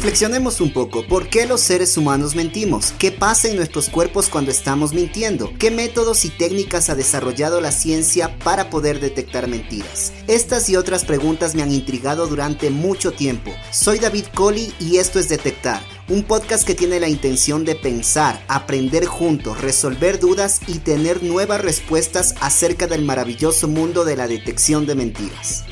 Reflexionemos un poco, ¿por qué los seres humanos mentimos? ¿Qué pasa en nuestros cuerpos cuando estamos mintiendo? ¿Qué métodos y técnicas ha desarrollado la ciencia para poder detectar mentiras? Estas y otras preguntas me han intrigado durante mucho tiempo. Soy David Coley y esto es Detectar, un podcast que tiene la intención de pensar, aprender juntos, resolver dudas y tener nuevas respuestas acerca del maravilloso mundo de la detección de mentiras.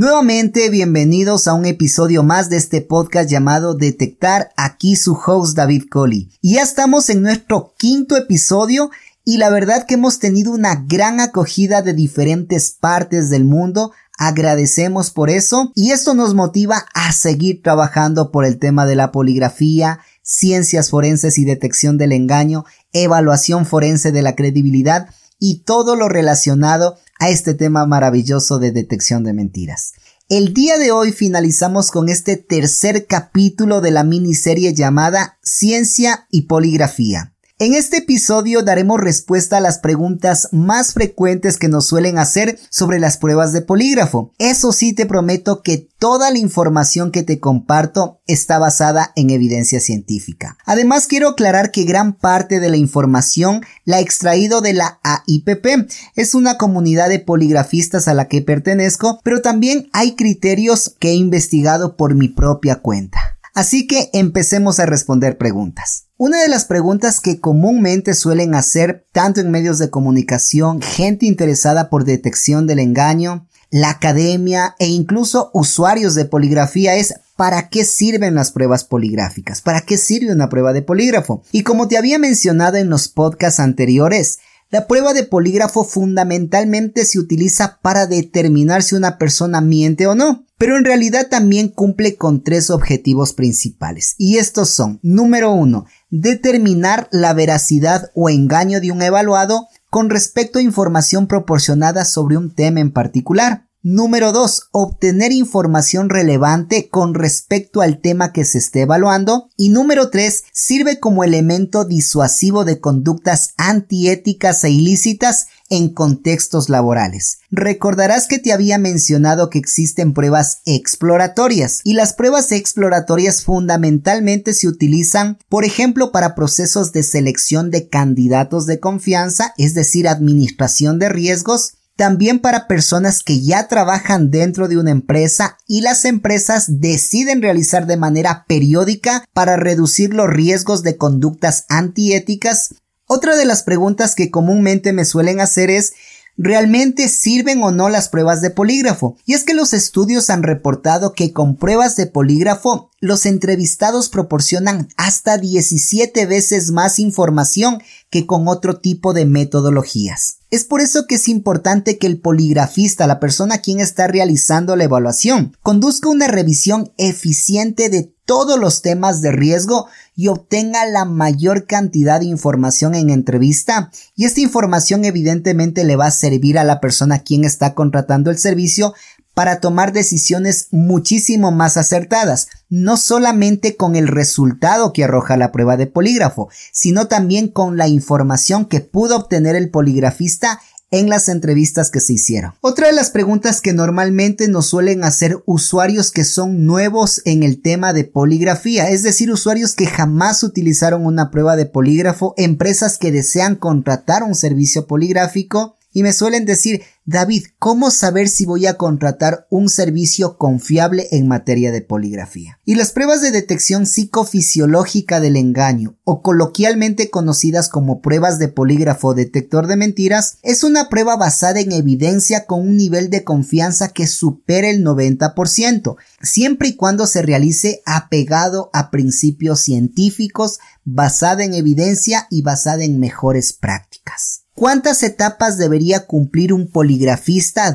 Nuevamente, bienvenidos a un episodio más de este podcast llamado Detectar, aquí su host David Coley. Y ya estamos en nuestro quinto episodio y la verdad que hemos tenido una gran acogida de diferentes partes del mundo. Agradecemos por eso y esto nos motiva a seguir trabajando por el tema de la poligrafía, ciencias forenses y detección del engaño, evaluación forense de la credibilidad y todo lo relacionado a este tema maravilloso de detección de mentiras. El día de hoy finalizamos con este tercer capítulo de la miniserie llamada Ciencia y Poligrafía. En este episodio daremos respuesta a las preguntas más frecuentes que nos suelen hacer sobre las pruebas de polígrafo. Eso sí te prometo que toda la información que te comparto está basada en evidencia científica. Además quiero aclarar que gran parte de la información la he extraído de la AIPP. Es una comunidad de poligrafistas a la que pertenezco, pero también hay criterios que he investigado por mi propia cuenta. Así que empecemos a responder preguntas. Una de las preguntas que comúnmente suelen hacer tanto en medios de comunicación, gente interesada por detección del engaño, la academia e incluso usuarios de poligrafía es ¿para qué sirven las pruebas poligráficas? ¿Para qué sirve una prueba de polígrafo? Y como te había mencionado en los podcasts anteriores, la prueba de polígrafo fundamentalmente se utiliza para determinar si una persona miente o no, pero en realidad también cumple con tres objetivos principales, y estos son, número uno, determinar la veracidad o engaño de un evaluado con respecto a información proporcionada sobre un tema en particular. Número 2. Obtener información relevante con respecto al tema que se esté evaluando. Y número 3. Sirve como elemento disuasivo de conductas antiéticas e ilícitas en contextos laborales. Recordarás que te había mencionado que existen pruebas exploratorias y las pruebas exploratorias fundamentalmente se utilizan, por ejemplo, para procesos de selección de candidatos de confianza, es decir, administración de riesgos, también para personas que ya trabajan dentro de una empresa y las empresas deciden realizar de manera periódica para reducir los riesgos de conductas antiéticas. Otra de las preguntas que comúnmente me suelen hacer es ¿Realmente sirven o no las pruebas de polígrafo? Y es que los estudios han reportado que con pruebas de polígrafo los entrevistados proporcionan hasta 17 veces más información que con otro tipo de metodologías. Es por eso que es importante que el poligrafista, la persona quien está realizando la evaluación, conduzca una revisión eficiente de todos los temas de riesgo y obtenga la mayor cantidad de información en entrevista. Y esta información evidentemente le va a servir a la persona quien está contratando el servicio para tomar decisiones muchísimo más acertadas, no solamente con el resultado que arroja la prueba de polígrafo, sino también con la información que pudo obtener el poligrafista en las entrevistas que se hicieron. Otra de las preguntas que normalmente nos suelen hacer usuarios que son nuevos en el tema de poligrafía, es decir, usuarios que jamás utilizaron una prueba de polígrafo, empresas que desean contratar un servicio poligráfico y me suelen decir, David, ¿cómo saber si voy a contratar un servicio confiable en materia de poligrafía? Y las pruebas de detección psicofisiológica del engaño, o coloquialmente conocidas como pruebas de polígrafo detector de mentiras, es una prueba basada en evidencia con un nivel de confianza que supera el 90%, siempre y cuando se realice apegado a principios científicos, basada en evidencia y basada en mejores prácticas. ¿Cuántas etapas debería cumplir un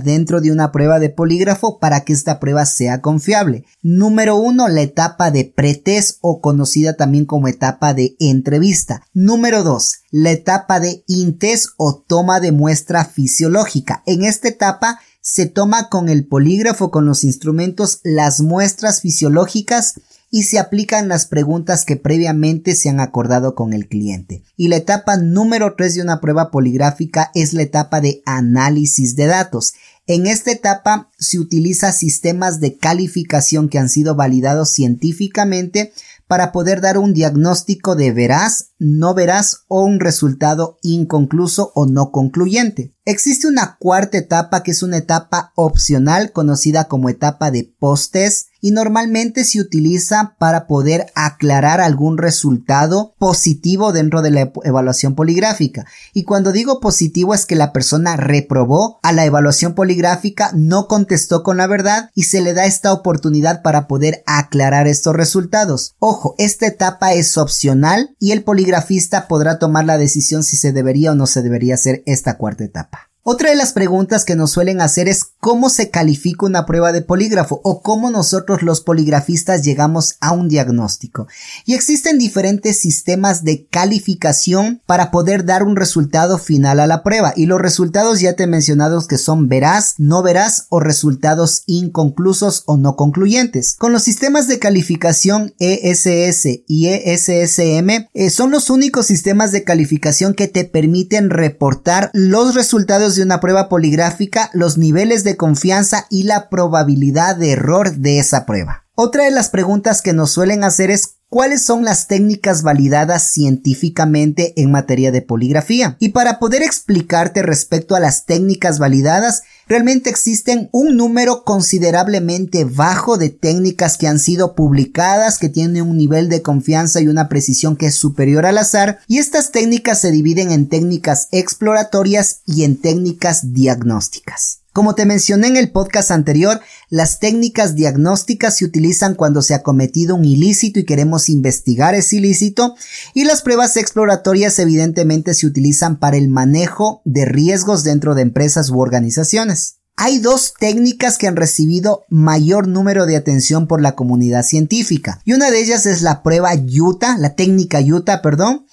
dentro de una prueba de polígrafo para que esta prueba sea confiable? Número uno, la etapa de pretest o conocida también como etapa de entrevista. Número dos, la etapa de intest o toma de muestra fisiológica. En esta etapa se toma con el polígrafo con los instrumentos las muestras fisiológicas y se aplican las preguntas que previamente se han acordado con el cliente. Y la etapa número 3 de una prueba poligráfica es la etapa de análisis de datos. En esta etapa se utiliza sistemas de calificación que han sido validados científicamente para poder dar un diagnóstico de veraz, no veraz o un resultado inconcluso o no concluyente. Existe una cuarta etapa que es una etapa opcional conocida como etapa de post-test y normalmente se utiliza para poder aclarar algún resultado positivo dentro de la evaluación poligráfica. Y cuando digo positivo es que la persona reprobó a la evaluación poligráfica, no contestó con la verdad y se le da esta oportunidad para poder aclarar estos resultados. Ojo, esta etapa es opcional y el poligrafista podrá tomar la decisión si se debería o no se debería hacer esta cuarta etapa. Otra de las preguntas que nos suelen hacer es cómo se califica una prueba de polígrafo o cómo nosotros los poligrafistas llegamos a un diagnóstico. Y existen diferentes sistemas de calificación para poder dar un resultado final a la prueba. Y los resultados ya te he mencionado que son veraz, no veraz o resultados inconclusos o no concluyentes. Con los sistemas de calificación ESS y ESSM eh, son los únicos sistemas de calificación que te permiten reportar los resultados de una prueba poligráfica, los niveles de confianza y la probabilidad de error de esa prueba. Otra de las preguntas que nos suelen hacer es cuáles son las técnicas validadas científicamente en materia de poligrafía. Y para poder explicarte respecto a las técnicas validadas, realmente existen un número considerablemente bajo de técnicas que han sido publicadas, que tienen un nivel de confianza y una precisión que es superior al azar, y estas técnicas se dividen en técnicas exploratorias y en técnicas diagnósticas. Como te mencioné en el podcast anterior, las técnicas diagnósticas se utilizan cuando se ha cometido un ilícito y queremos investigar ese ilícito y las pruebas exploratorias evidentemente se utilizan para el manejo de riesgos dentro de empresas u organizaciones. Hay dos técnicas que han recibido mayor número de atención por la comunidad científica y una de ellas es la prueba Utah, la técnica Utah, perdón,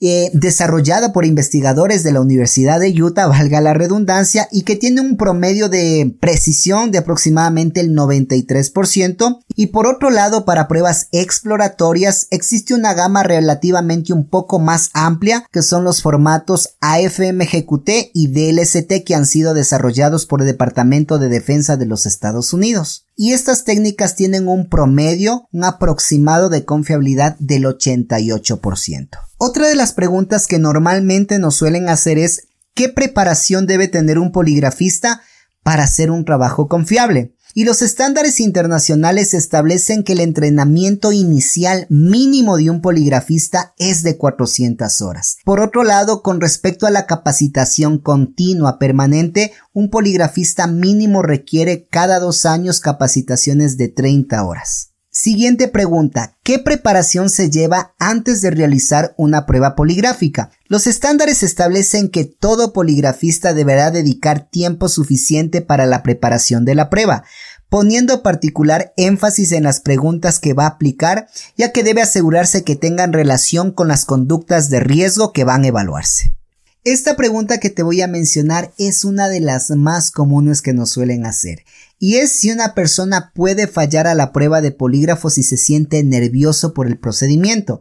eh, desarrollada por investigadores de la Universidad de Utah, valga la redundancia, y que tiene un promedio de precisión de aproximadamente el 93%. Y por otro lado, para pruebas exploratorias existe una gama relativamente un poco más amplia, que son los formatos AFMGQT y DLST que han sido desarrollados por el Departamento de Defensa de los Estados Unidos y estas técnicas tienen un promedio, un aproximado de confiabilidad del 88%. Otra de las preguntas que normalmente nos suelen hacer es ¿qué preparación debe tener un poligrafista para hacer un trabajo confiable? Y los estándares internacionales establecen que el entrenamiento inicial mínimo de un poligrafista es de 400 horas. Por otro lado, con respecto a la capacitación continua permanente, un poligrafista mínimo requiere cada dos años capacitaciones de 30 horas. Siguiente pregunta. ¿Qué preparación se lleva antes de realizar una prueba poligráfica? Los estándares establecen que todo poligrafista deberá dedicar tiempo suficiente para la preparación de la prueba, poniendo particular énfasis en las preguntas que va a aplicar, ya que debe asegurarse que tengan relación con las conductas de riesgo que van a evaluarse. Esta pregunta que te voy a mencionar es una de las más comunes que nos suelen hacer y es si una persona puede fallar a la prueba de polígrafo si se siente nervioso por el procedimiento.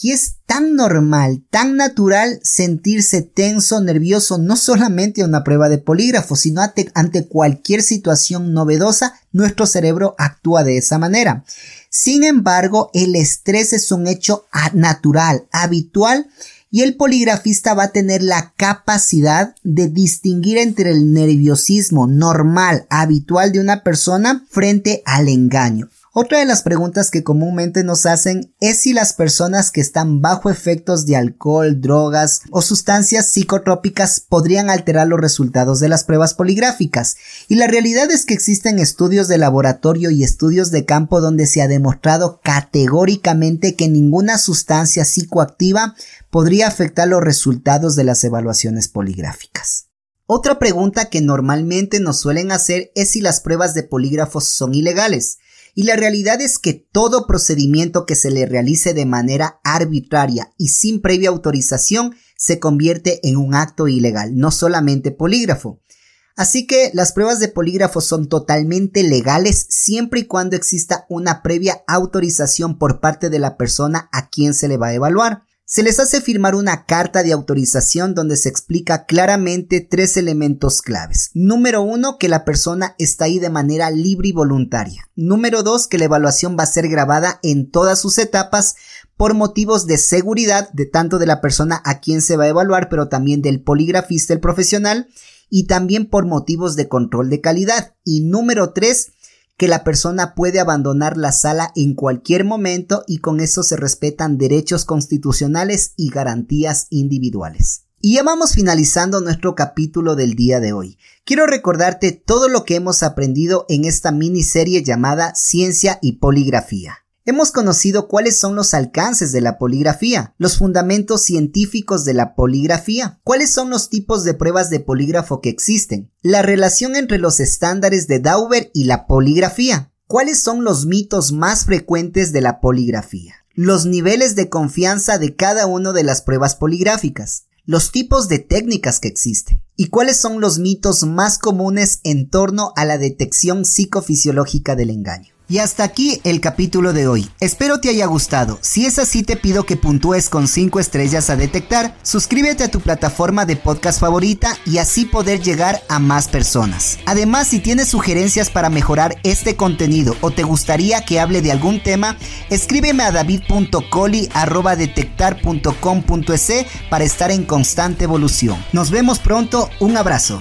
Y es tan normal, tan natural sentirse tenso, nervioso, no solamente a una prueba de polígrafo, sino ante, ante, cualquier situación novedosa, nuestro cerebro actúa de esa manera. Sin embargo, el estrés es un hecho natural, habitual, y el poligrafista va a tener la capacidad de distinguir entre el nerviosismo normal, habitual de una persona frente al engaño. Otra de las preguntas que comúnmente nos hacen es si las personas que están bajo efectos de alcohol, drogas o sustancias psicotrópicas podrían alterar los resultados de las pruebas poligráficas. Y la realidad es que existen estudios de laboratorio y estudios de campo donde se ha demostrado categóricamente que ninguna sustancia psicoactiva podría afectar los resultados de las evaluaciones poligráficas. Otra pregunta que normalmente nos suelen hacer es si las pruebas de polígrafos son ilegales. Y la realidad es que todo procedimiento que se le realice de manera arbitraria y sin previa autorización se convierte en un acto ilegal, no solamente polígrafo. Así que las pruebas de polígrafo son totalmente legales siempre y cuando exista una previa autorización por parte de la persona a quien se le va a evaluar. Se les hace firmar una carta de autorización donde se explica claramente tres elementos claves. Número uno, que la persona está ahí de manera libre y voluntaria. Número dos, que la evaluación va a ser grabada en todas sus etapas por motivos de seguridad de tanto de la persona a quien se va a evaluar, pero también del poligrafista, el profesional, y también por motivos de control de calidad. Y número tres, que la persona puede abandonar la sala en cualquier momento y con eso se respetan derechos constitucionales y garantías individuales. Y ya vamos finalizando nuestro capítulo del día de hoy. Quiero recordarte todo lo que hemos aprendido en esta miniserie llamada Ciencia y Poligrafía. Hemos conocido cuáles son los alcances de la poligrafía, los fundamentos científicos de la poligrafía, cuáles son los tipos de pruebas de polígrafo que existen, la relación entre los estándares de Dauber y la poligrafía, cuáles son los mitos más frecuentes de la poligrafía, los niveles de confianza de cada una de las pruebas poligráficas, los tipos de técnicas que existen y cuáles son los mitos más comunes en torno a la detección psicofisiológica del engaño. Y hasta aquí el capítulo de hoy. Espero te haya gustado. Si es así te pido que puntúes con 5 estrellas a detectar, suscríbete a tu plataforma de podcast favorita y así poder llegar a más personas. Además, si tienes sugerencias para mejorar este contenido o te gustaría que hable de algún tema, escríbeme a david.coli.detectar.com.es para estar en constante evolución. Nos vemos pronto, un abrazo.